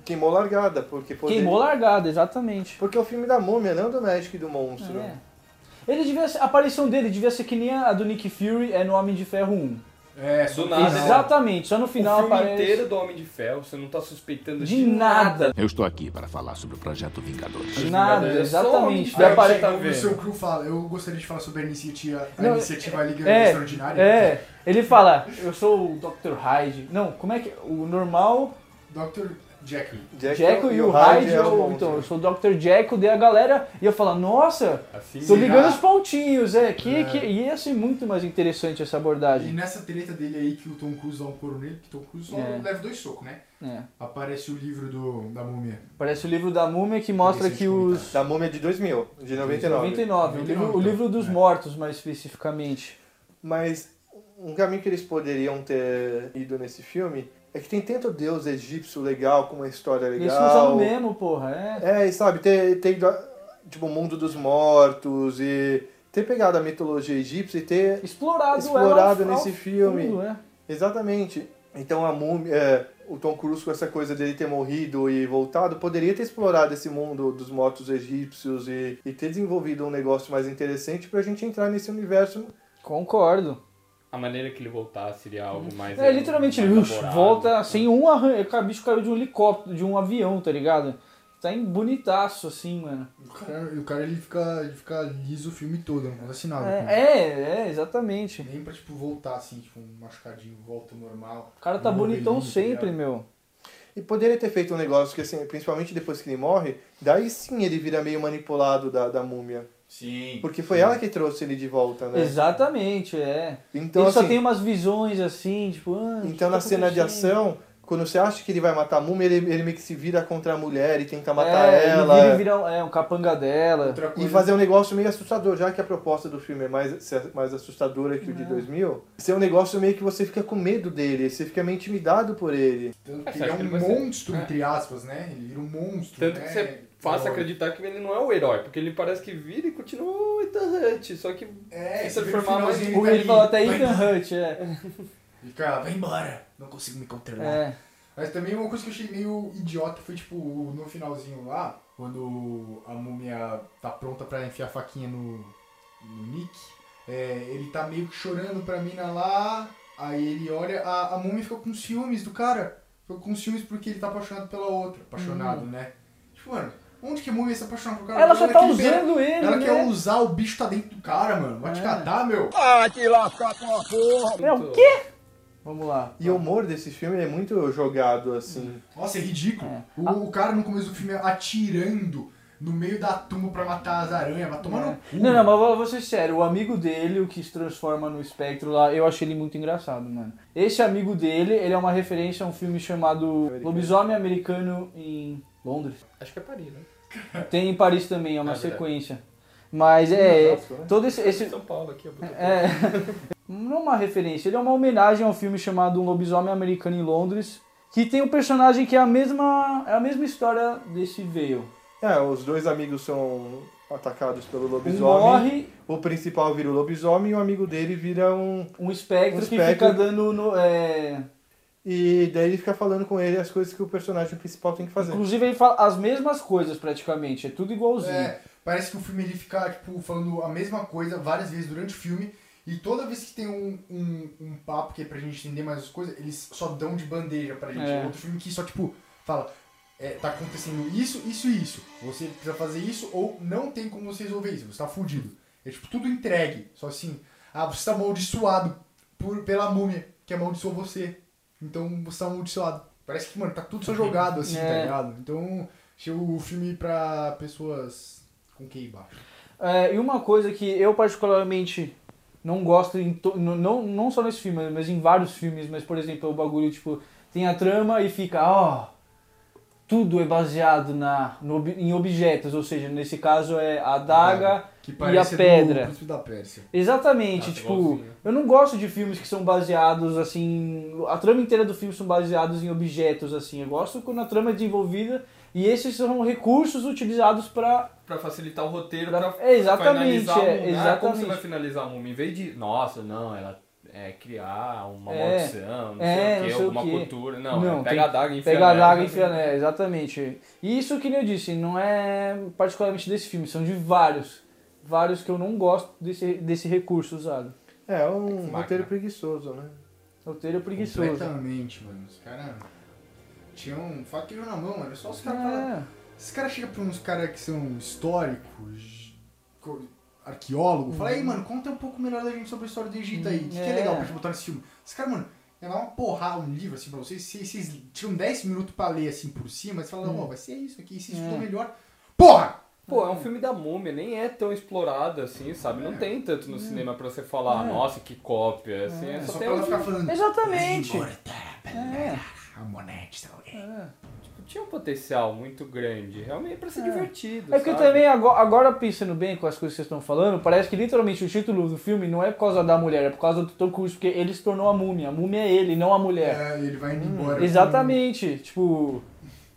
queimou largada, porque poderia... Queimou largada, exatamente. Porque é o filme da múmia, não do Magic e do monstro. É. Ele devia ser, a aparição dele devia ser que nem a do Nick Fury é no Homem de Ferro 1. É, só Do nada. Exatamente, só no O final filme aparece. inteiro do Homem de Ferro, você não tá suspeitando De nada. Eu estou aqui para falar sobre o projeto Vingadores. De nada, Vingadores. Só o Homem de exatamente. Aí apare- tá o seu crew fala, eu gostaria de falar sobre a iniciativa, a Não, iniciativa Liga É, Extraordinária. é, ele fala, eu sou o Dr. Hyde. Não, como é que. O normal, Dr. Jekyll. Jekyll e o Hyde, é o eu, então, eu sou o Dr. Jekyll, daí a galera ia falar, nossa, Assim, tô ligando os pontinhos, é, que, É. que ia ser muito mais interessante essa E abordagem. nessa treta dele aí que o Tom Cruise dá um couro nele, que o Tom Cruise só É. leva dois socos, né? É. Aparece o livro do, da múmia. Parece o livro da múmia que mostra que os. Da múmia de 2000, de 99. 99, o livro, o 99, livro dos é. mortos, mais especificamente. Mas um caminho que eles poderiam ter ido nesse filme é que tem tanto deus egípcio legal, com uma história Eles usam o legal. mesmo, porra, é. É, e sabe, ido, a- tipo, o mundo dos mortos e ter pegado a mitologia egípcia e ter Explorado, explorado nesse filme. fundo, é. Exatamente. Então a múmia, é, o Tom Cruise com essa coisa dele ter morrido e voltado, poderia ter explorado esse mundo dos mortos egípcios e, e ter desenvolvido um negócio mais interessante pra gente entrar nesse universo. Concordo. A maneira que ele voltasse seria algo mais. É, literalmente, mais ele volta sem um arranho. O bicho caiu de um helicóptero, de um avião, tá ligado? Tá em bonitaço, assim, mano. O cara, e o cara ele, fica, ele fica liso o filme todo, não acontece nada. com ele. É, é, é, exatamente. Nem pra, tipo, voltar assim, tipo, um machucadinho, volta ao normal. O cara tá Um bonitão tá sempre, ligado? meu. E poderia ter feito um negócio que, assim, principalmente depois que ele morre, daí sim ele vira meio manipulado da, da múmia. Sim. Porque foi ela que trouxe ele de volta, né? Exatamente, é. Então, ele só assim, tem umas visões assim, tipo. Ah, então tá na cena de ação, quando você acha que ele vai matar a múmia, ele, ele meio que se vira contra a mulher e tenta matar é, ela. Ele vira, vira um- é, um capanga dela. E fazer um negócio meio assustador, já que a proposta do filme é mais, mais assustadora que o de 2000, ser um negócio meio que você fica com medo dele, você fica meio intimidado por ele. Tanto É, que ele é um que ele vai ser- monstro, É. entre aspas, né? Ele vira um monstro, Tanto né? que você faça acreditar que ele não é o herói, porque ele parece que vira e continua o Ethan Hunt, só que É, Se transformar mais- ele ali, fala até Ethan Hunt, é. E cara, vai embora, não consigo me controlar. É. Mas também uma coisa que eu achei meio idiota foi, tipo, no finalzinho lá, quando a múmia tá pronta pra enfiar a faquinha no, no Nick, é, ele tá meio que chorando pra mina lá, aí ele olha, a, a múmia fica com ciúmes do cara, fica com ciúmes porque ele tá apaixonado pela outra, apaixonado, né? Tipo, mano, onde que a múmia se apaixona pro cara? Ela só tá usando ele, Ela né? quer usar, o bicho tá dentro do cara, mano, vai te É. catar, meu. É o quê? Vamos lá. E o humor desse filme é muito jogado, assim. Nossa, é ridículo. É. O, o cara no começo do filme atirando no meio da tumba pra matar as aranhas, vai tomar no cu. É. Não, não, mas vou, vou ser sério, o amigo dele, o que se transforma no espectro lá, eu achei ele muito engraçado, mano. Esse amigo dele, ele é uma referência a um filme chamado Lobisomem Americano em Londres. acho que é Paris, né? Tem em Paris também, é uma É verdade. sequência. Mas é. Nossa, né? Todo esse. esse São Paulo aqui, botei- é. Não é uma referência, ele é uma homenagem a um filme chamado Um Lobisomem Americano em Londres. Que tem um personagem que é a mesma. É a mesma história desse Veil. É, os dois amigos são atacados pelo Um lobisomem. morre, O principal vira o lobisomem e o amigo dele vira um. um espectro, Um que espectro. fica dando. No, é... E daí ele fica falando com ele as coisas que o personagem principal tem que fazer. Inclusive ele fala as mesmas coisas praticamente, é tudo igualzinho. É, parece que o filme ele fica, tipo, falando a mesma coisa várias vezes durante o filme. E toda vez que tem um, um, um papo que é pra gente entender mais as coisas, eles só dão de bandeja pra gente. É. Outro filme que só, tipo, fala, é, tá acontecendo isso, isso e isso. Você precisa fazer isso ou não tem como você resolver isso. Você tá fudido. É tipo, tudo entregue. Só assim, ah, você tá amaldiçoado por, pela múmia que amaldiçoou você. Então você tá amaldiçoado. Parece que, mano, tá tudo só jogado assim, tá É. ligado? Então, achei o filme pra pessoas com QI baixo. É, e uma coisa que eu particularmente não gosto, em to- não, não só nesse filme, mas em vários filmes, mas por exemplo, o bagulho, tipo, tem a trama e fica, ó, tudo é baseado na, no em objetos, ou seja, nesse caso é a adaga Que e a pedra. do da Pérsia. Exatamente, Nossa, tipo, igualzinho. eu não gosto de filmes que são baseados assim, a trama inteira do filme são baseados em objetos assim. Eu gosto quando a trama é desenvolvida e esses são recursos utilizados pra Pra facilitar o roteiro, Pra- pra É, exatamente, finalizar é. Ah, como você exatamente. vai finalizar a múmia? Em vez de, nossa, não, ela é, criar uma É. maldição, não É, sei o não quê, sei o alguma quê. cultura. Não, Não, é pega a daga e enfia Pegar a daga e enfiar nela, exatamente. E isso que nem eu disse, não é particularmente desse filme, são de vários. Vários que eu não gosto desse, desse recurso usado. É, um roteiro preguiçoso, né? Roteiro preguiçoso. Completamente, mano. Os caras tinham um faqueiro na mão, mano. É só os caras falam. É. Esses caras chegam pra uns caras que são históricos, co- arqueólogos, fala aí, mano, conta um pouco melhor da gente sobre a história do Egito aí. O que, que é É. legal pra gente botar nesse filme? Os caras, mano, ia dar uma porrada, um livro assim pra vocês, vocês, vocês tiram 10 minutos pra ler assim por cima, e você fala, ó, vai ser isso aqui, se estudou É. melhor. Porra! Pô, é um filme da múmia, nem é tão explorado assim, sabe? Não tem tanto no cinema pra você falar, nossa, que cópia, assim, é, É só só tem pra ela um ficar falando. Exatamente. É. Ramonete, sei lá o quê. É. Tipo, tinha um potencial muito grande, realmente pra ser É. divertido. É porque sabe? também, agora, agora pensando bem com as coisas que vocês estão falando, parece que literalmente o título do filme não é por causa da mulher, é por causa do Tom Cruise, porque ele se tornou a múmia. A múmia é ele, não a mulher. É, ele vai indo embora. com- Exatamente. Tipo,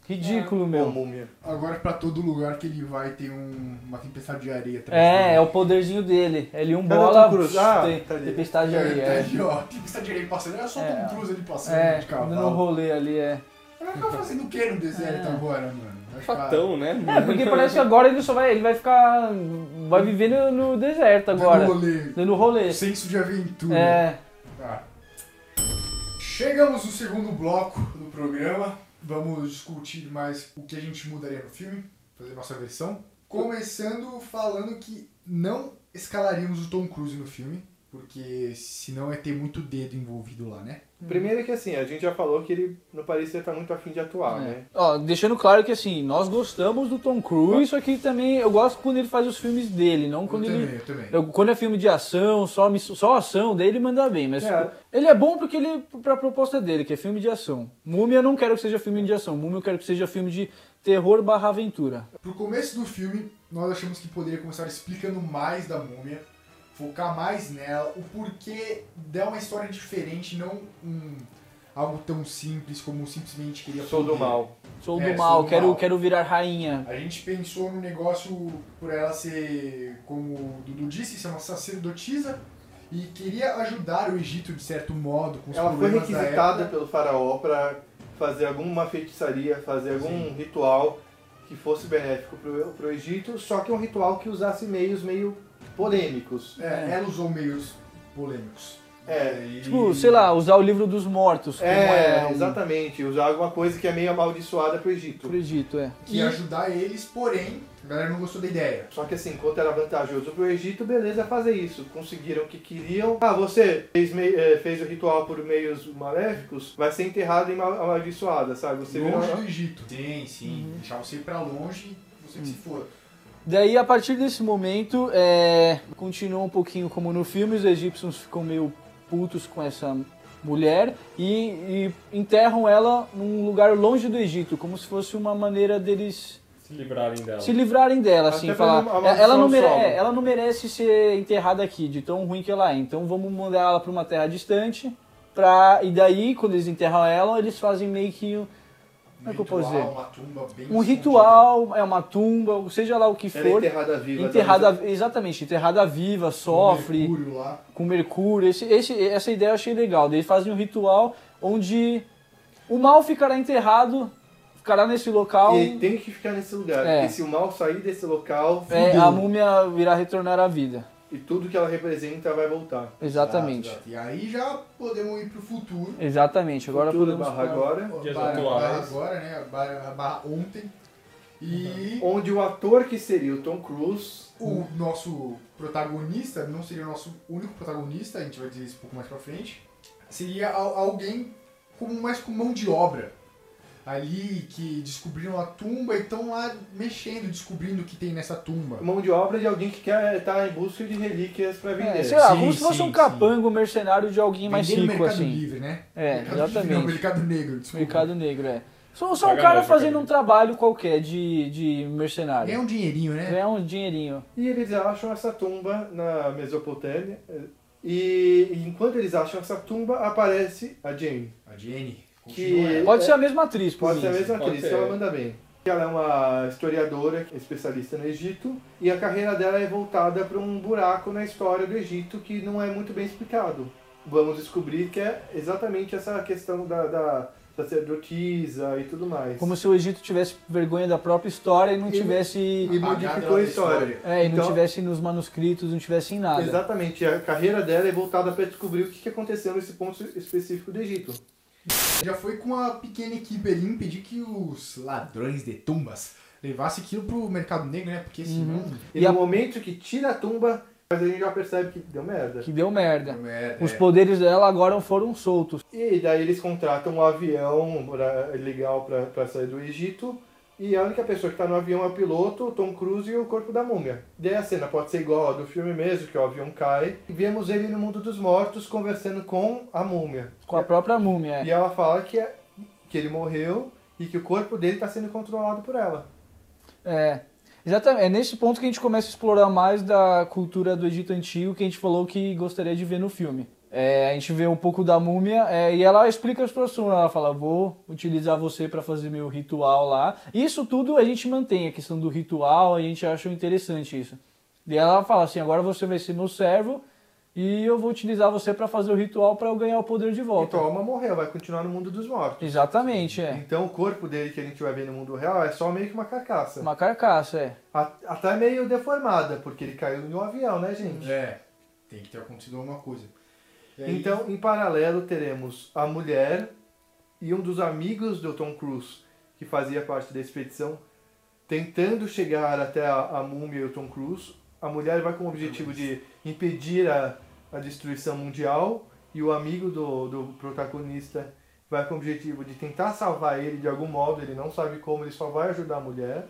ridículo, Uma meu. múmia. Agora pra todo lugar que ele vai tem um- uma tempestade de areia atrás É, dele. é o poderzinho dele. Ele um bola, Cruise? Ah, tem tá ali. tempestade de É, areia. tá É, ali, ó. Tempestade de areia passando. É só É. Tom Cruise ali passando é de cavalo. dando um rolê ali, é. Vai ficar fazendo o que no deserto É. agora, mano? Vai ficar- Chatão, né? É, porque parece que agora ele só vai, ele vai ficar, vai viver no, no deserto agora, Dando rolê. dando rolê. Senso de aventura. É, Tá. Chegamos no segundo bloco do programa. Vamos discutir mais o que a gente mudaria no filme, fazer nossa versão. Começando falando que não escalaríamos o Tom Cruise no filme, porque senão é ter muito dedo envolvido lá, né? Primeiro que assim, a gente já falou que ele não parecia estar muito afim de atuar, É. né? Ó, deixando claro que assim, nós gostamos do Tom Cruise, só que também eu gosto quando ele faz os filmes dele, não quando eu ele. também, eu também. eu- quando é filme de ação, só, só a ação dele manda bem, mas É. ele é bom porque ele pra proposta dele, que é filme de ação. Múmia eu não quero que seja filme de ação, Múmia eu quero que seja filme de terror barra aventura. Pro começo do filme, nós achamos que poderia começar explicando mais da múmia, focar mais nela, o porquê dar uma história diferente, não um, algo tão simples como simplesmente queria Sou do poder. mal. Sou É, do mal, sou do quero, mal. quero virar rainha. A gente pensou no negócio por ela ser, como o Dudu disse, ser uma sacerdotisa e queria ajudar o Egito de certo modo com os Ela foi requisitada pelo faraó para fazer alguma feitiçaria, fazer algum Sim. ritual que fosse benéfico pro, pro Egito, só que um ritual que usasse meios meio polêmicos. É, ela usou meios polêmicos. É, e... Tipo, sei lá, usar o livro dos mortos. como É, um- exatamente, usar alguma coisa que é meio amaldiçoada pro Egito. Pro Egito, é. Que ia ajudar eles, porém, a galera não gostou da ideia. Só que assim, enquanto era vantajoso pro Egito, beleza fazer isso. Conseguiram o que queriam. Ah, você fez, mei- eh, fez o ritual por meios maléficos, vai ser enterrado em mal- amaldiçoada, sabe? Você longe virou- do Egito. Sim, sim. Deixar você ir pra longe, você que se for. Daí, a partir desse momento, é, continua um pouquinho como no filme, os egípcios ficam meio putos com essa mulher e, e enterram ela num lugar longe do Egito, como se fosse uma maneira deles Se livrarem dela. se livrarem dela, assim, falar, maldição ela não, mere- é, ela não merece ser enterrada aqui, de tão ruim que ela é, então vamos mandar ela para uma terra distante, pra, e daí, quando eles enterram ela, eles fazem meio que Como é que eu posso dizer? Uma tumba bem um escondida. ritual, é uma tumba, seja lá o que Ela é for, enterrada viva. enterrada, exatamente, enterrada viva, sofre, mercúrio lá. com mercúrio. Esse, esse, essa ideia eu achei legal. Eles fazem um ritual onde o mal ficará enterrado, ficará nesse local. E ele tem que ficar nesse lugar. É. Porque se o mal sair desse local, é, a múmia virá retornar à vida. E tudo que ela representa vai voltar. Exatamente. Exato, exato. E aí já podemos ir pro futuro. Exatamente. Agora Futuro podemos. barra agora. Barra, barra agora, né? Barra, barra ontem. E Onde o ator que seria o Tom Cruise o nosso protagonista, não seria o nosso único protagonista, a gente vai dizer isso um pouco mais pra frente, seria al- alguém como mais com mão de obra. Ali que descobriram a tumba e estão lá mexendo, descobrindo o que tem nessa tumba. mão de obra de alguém que quer estar em busca de relíquias para vender. É, sei lá, Sim, como se fosse sim, um sim. capango mercenário de alguém mais Vender no rico, Mercado assim. Livre, né? É, Mercado Livre, exatamente. não, Mercado Negro, desculpa. Mercado Negro, é. Só, só um cara fazendo um trabalho qualquer de, de mercenário. Ganha um dinheirinho, né? Ganhar um dinheirinho. E eles acham essa tumba na Mesopotâmia. E, e enquanto eles acham essa tumba, aparece a Jane. A Jenny. Que-. Pode ser a mesma atriz, por Pode ser a mim. mesma Pode atriz, ser. ela manda bem. Ela é uma historiadora, especialista no Egito, e a carreira dela é voltada para um buraco na história do Egito que não é muito bem explicado. vamos descobrir que é exatamente essa questão da, da sacerdotisa e tudo mais. Como se o Egito tivesse vergonha da própria história e não E- tivesse. E modificou a história. É, e não Então- tivesse nos manuscritos, não tivesse em nada. Exatamente, a carreira dela é voltada para descobrir o que que aconteceu nesse ponto específico do Egito. Já foi com a pequena equipe ali impedir que os ladrões de tumbas levassem aquilo pro mercado negro, né? Porque senão. E, E no a- momento que tira a tumba, mas a gente já percebe que deu merda. Que deu merda. É, Os é. poderes dela agora foram soltos. E daí eles contratam um avião pra- legal para sair do Egito. E a única pessoa que está no avião é o piloto, o Tom Cruise e o corpo da múmia. Daí a cena pode ser igual a do filme mesmo, que o avião cai. E vemos ele no mundo dos mortos conversando com a múmia. Com a própria múmia. E É. ela fala que, é, que ele morreu e que o corpo dele está sendo controlado por ela. é. Exatamente. É nesse ponto que a gente começa a explorar mais da cultura do Egito Antigo que a gente falou que gostaria de ver no filme. É, a gente vê um pouco da múmia é, e ela explica a situação. Ela fala: Vou utilizar você para fazer meu ritual lá. Isso tudo a gente mantém, a questão do ritual, a gente acha interessante isso. E ela fala assim: Agora você vai ser meu servo e eu vou utilizar você para fazer o ritual para eu ganhar o poder de volta. Então a alma morreu, vai continuar no mundo dos mortos. Exatamente, é. Então o corpo dele que a gente vai ver no mundo real é só meio que uma carcaça. Uma carcaça, é. A- Até meio deformada, porque ele caiu um avião, né, gente? É, tem que ter acontecido alguma coisa. Aí- Então, em paralelo, teremos a mulher e um dos amigos do Tom Cruise, que fazia parte da expedição, tentando chegar até a, a múmia e o Tom Cruise. A mulher vai com o objetivo de impedir a, a destruição mundial e o amigo do, do protagonista vai com o objetivo de tentar salvar ele de algum modo, ele não sabe como, ele só vai ajudar a mulher.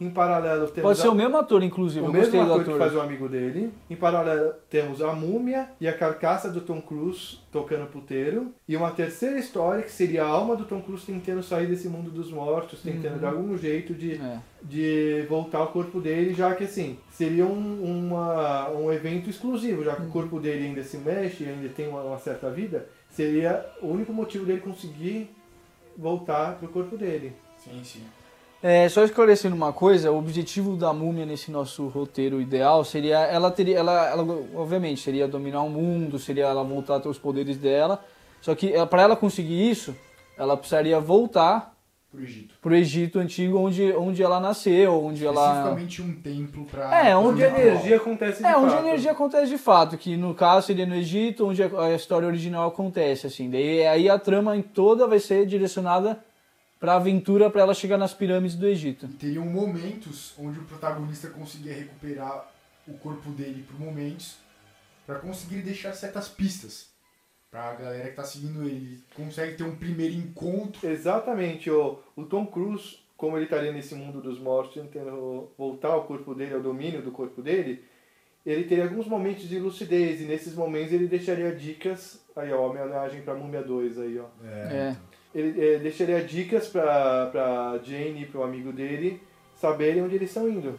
Em paralelo, temos Pode ser a- o mesmo ator, inclusive. o eu mesmo do ator que ator. faz o amigo dele. Em paralelo, temos a múmia e a carcaça do Tom Cruise tocando puteiro. E uma terceira história que seria a alma do Tom Cruise tentando sair desse mundo dos mortos, tentando de algum jeito de, É. de voltar ao corpo dele, já que assim, seria um, uma, um evento exclusivo, já que o corpo dele ainda se mexe, ainda tem uma, uma certa vida, seria o único motivo dele conseguir voltar pro corpo dele. Sim, sim. É, só esclarecendo uma coisa, o objetivo da múmia nesse nosso roteiro ideal seria ela teria ela, ela obviamente seria dominar o mundo, seria ela voltar a ter os poderes dela. Só que para ela conseguir isso, ela precisaria voltar Pro Egito. pro Egito antigo onde onde ela nasceu, onde ela Especificamente um templo pra. É, Onde a energia acontece de É, onde a fato. energia acontece de fato, que no caso seria no Egito, onde a a história original acontece, assim. Daí aí a trama em toda vai ser direcionada pra aventura pra ela chegar nas pirâmides do Egito. Teriam momentos onde o protagonista conseguia recuperar o corpo dele por momentos pra conseguir deixar certas pistas pra galera que tá seguindo ele. Ele consegue ter um primeiro encontro. Exatamente, o, o Tom Cruise, como ele estaria nesse mundo dos mortos, tentando voltar ao corpo dele, ao domínio do corpo dele, ele teria alguns momentos de lucidez, e nesses momentos ele deixaria dicas, aí ó, homenagem pra Múmia 2 aí ó. É. Ele eh, deixaria dicas pra, pra Jane e pro amigo dele saberem onde eles estão indo.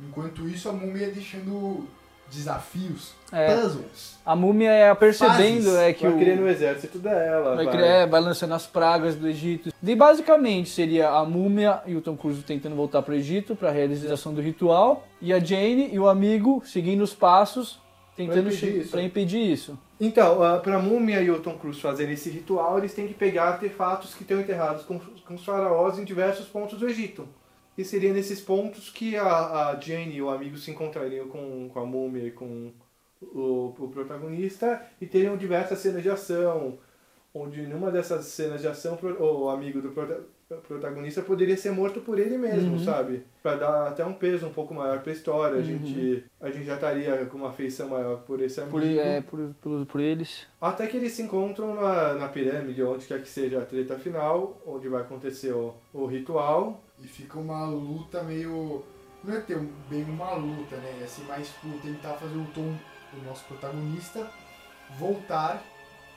Enquanto isso, a múmia ia deixando desafios, É. puzzles. A múmia é percebendo Fases. é que vai o criando o exército dela, vai, vai, criar, é, vai lançando as pragas do Egito. E basicamente seria a múmia e o Tom Cruise tentando voltar pro Egito para realização do ritual e a Jane e o amigo seguindo os passos tentando impedir che- isso. pra impedir isso. Então, ah, pra Múmia e o Tom Cruise fazerem esse ritual, eles têm que pegar artefatos que estão enterrados com, com os faraós em diversos pontos do Egito. E seria nesses pontos que a, a Jane e o amigo se encontrariam com, com a Múmia e com o, o protagonista e teriam diversas cenas de ação, onde numa dessas cenas de ação o amigo do protagonista poderia ser morto por ele mesmo, sabe? Pra dar até um peso um pouco maior pra história. A, gente, a gente já estaria com uma afeição maior por esse amigo. Por, é, por, por, por eles. Até que eles se encontram na, na pirâmide, onde quer que seja a treta final, onde vai acontecer o, o ritual. E fica uma luta meio. Não é ter bem uma luta, né? É assim, mais tipo, tentar fazer o Tom, o nosso protagonista, voltar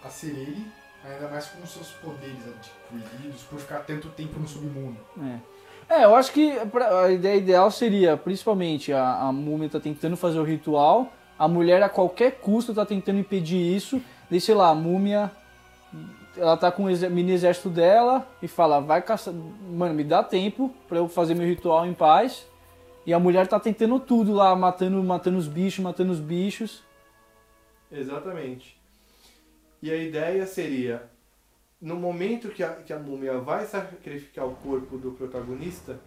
a ser ele, ainda mais com os seus poderes adquiridos, por ficar tanto tempo no submundo. É. É, eu acho que a ideia ideal seria, principalmente, a, a múmia tá tentando fazer o ritual, a mulher a qualquer custo tá tentando impedir isso, daí sei lá, a múmia, ela tá com o mini exército dela e fala, vai caçar, mano, me dá tempo pra eu fazer meu ritual em paz, e a mulher tá tentando tudo lá, matando, matando os bichos, matando os bichos. Exatamente. E a ideia seria, no momento que a, que a múmia vai sacrificar o corpo do protagonista,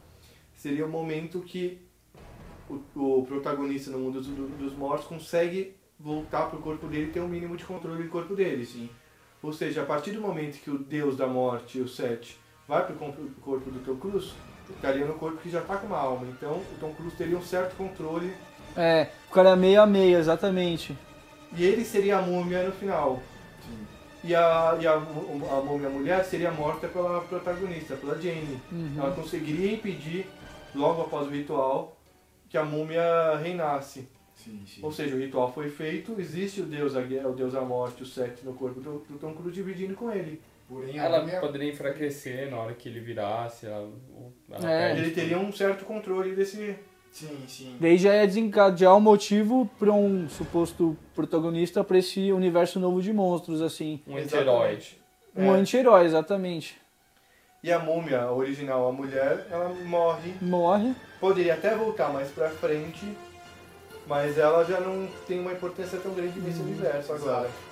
seria o momento que o, o protagonista no mundo dos, dos mortos consegue voltar pro corpo dele e ter um mínimo de controle do corpo dele. Sim. Ou seja, a partir do momento que o deus da morte, o Seth, vai pro corpo pro corpo do Tom Cruise, ficaria no corpo que já tá com uma alma. Então o Tom Cruise teria um certo controle É, o cara é meio a meio, exatamente. e ele seria a múmia no final. E a, e a, a múmia mulher seria morta pela protagonista, pela Jane. Uhum. Ela conseguiria impedir, logo após o ritual, que a múmia reinasse. Sim, sim. Ou seja, o ritual foi feito, existe o deus da guerra, o deus da morte, o Seth no corpo do, do Tom Cruise dividindo com ele. Porém, a Ela múmia- poderia enfraquecer na hora que ele virasse. Ela, ela É. Ele teria um certo controle desse. Sim, sim. Daí já é desencadear o motivo para um suposto protagonista para esse universo novo de monstros, assim. um anti-herói. Um É. anti-herói, exatamente. E a múmia a original, a mulher, ela morre. Morre. Poderia até voltar mais pra frente, mas ela já não tem uma importância tão grande nesse universo agora. Exato.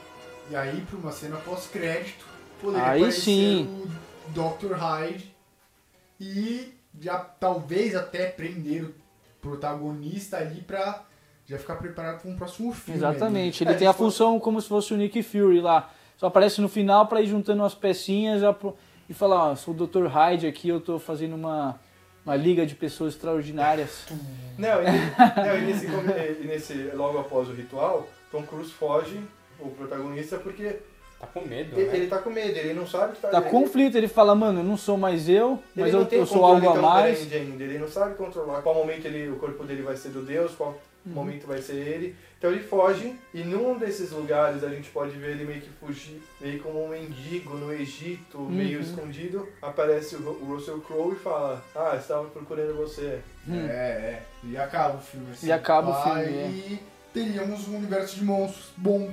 E aí, pra uma cena pós-crédito, poderia Aí aparecer sim. o Dr. Hyde e já talvez até prender o protagonista ali pra já ficar preparado para um próximo filme. Exatamente. É, Ele tem a função como se fosse o Nick Fury lá. Só aparece no final para ir juntando umas pecinhas já pro- e falar, ó, sou o Dr. Hyde aqui, eu tô fazendo uma, uma liga de pessoas extraordinárias. Não, e, não, e nesse, e nesse logo após o ritual, Tom Cruise foge, o protagonista, porque Tá com medo, ele, né? ele tá com medo, ele não sabe que tá Tá ele- conflito, ele fala, mano, eu não sou mais eu, Ele mas não eu, tem eu sou controle algo a mais. ainda, ele não sabe controlar qual momento ele, o corpo dele vai ser do Deus, qual Uhum. momento vai ser ele. Então ele foge e num desses lugares a gente pode ver ele meio que fugir, meio como um mendigo no Egito, meio Uhum. escondido. Aparece o, o Russell Crowe e fala: Ah, estava procurando você. Hum. É, é. E acaba o filme assim. E acaba o filme, E teríamos um universo de monstros bom.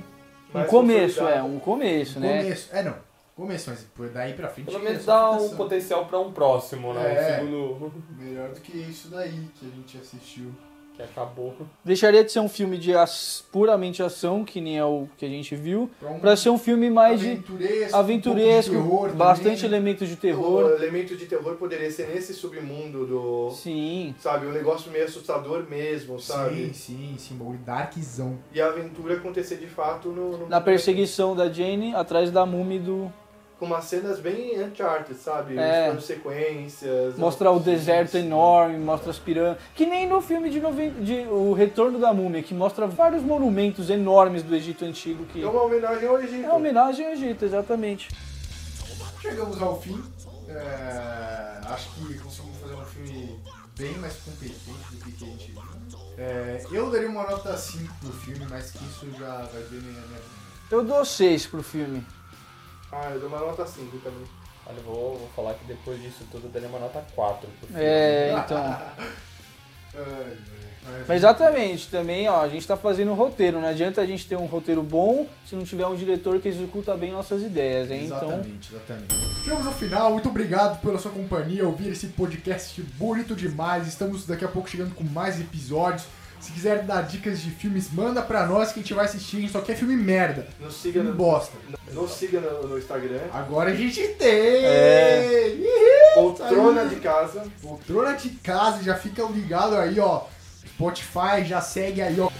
Um começo, é, um começo, né? Começo. É, não. Começo, mas por daí pra frente. Pelo é menos dá um potencial pra um próximo, né? É. Um segundo Melhor do que isso daí que a gente assistiu. Que acabou. Deixaria de ser um filme de ac- puramente ação, que nem é o que a gente viu, Pra um ser um filme mais de aventuresco, aventuresco, um de terror bastante também. elementos de O terror. elemento de terror poderia ser nesse submundo do. Sim. Sabe, um negócio meio assustador mesmo, sabe? Sim, sim, sim, bagulho darkzão. E a aventura acontecer de fato no. no Na perseguição da Jane atrás da múmia do. Com umas cenas bem Uncharted, sabe? É. Os sequências. Mostrar o deserto enorme, mostra as pirâmides. Que nem no filme de, noven... de O Retorno da Múmia, que mostra vários monumentos enormes do Egito Antigo. Que É uma homenagem ao Egito. é uma homenagem ao Egito, exatamente. Chegamos ao fim. É, acho que conseguimos fazer um filme bem mais competente do que, a gente viu. É, eu daria uma nota 5 pro filme, mas que isso já vai ver minha, minha Eu dou 6 pro filme. Ah, eu dou uma nota 5 também. Olha, eu vou, vou falar que depois disso tudo eu daria uma nota 4 pro filme. É, então. Mas exatamente, também, ó, a gente tá fazendo um roteiro. Não adianta a gente ter um roteiro bom se não tiver um diretor que executa bem nossas ideias, hein? Então, Exatamente, exatamente. Chegamos ao final, muito obrigado pela sua companhia, ouvir esse podcast bonito demais. Estamos daqui a pouco chegando com mais episódios. Se quiser dar dicas de filmes, manda pra nós que a gente vai assistir. A gente só quer filme merda. Nos siga Filme no, bosta. nos siga no, no Instagram. Agora a gente tem! É. Poltrona de casa. Poltrona de casa, já fica ligado aí, ó. Spotify, já segue aí, ó.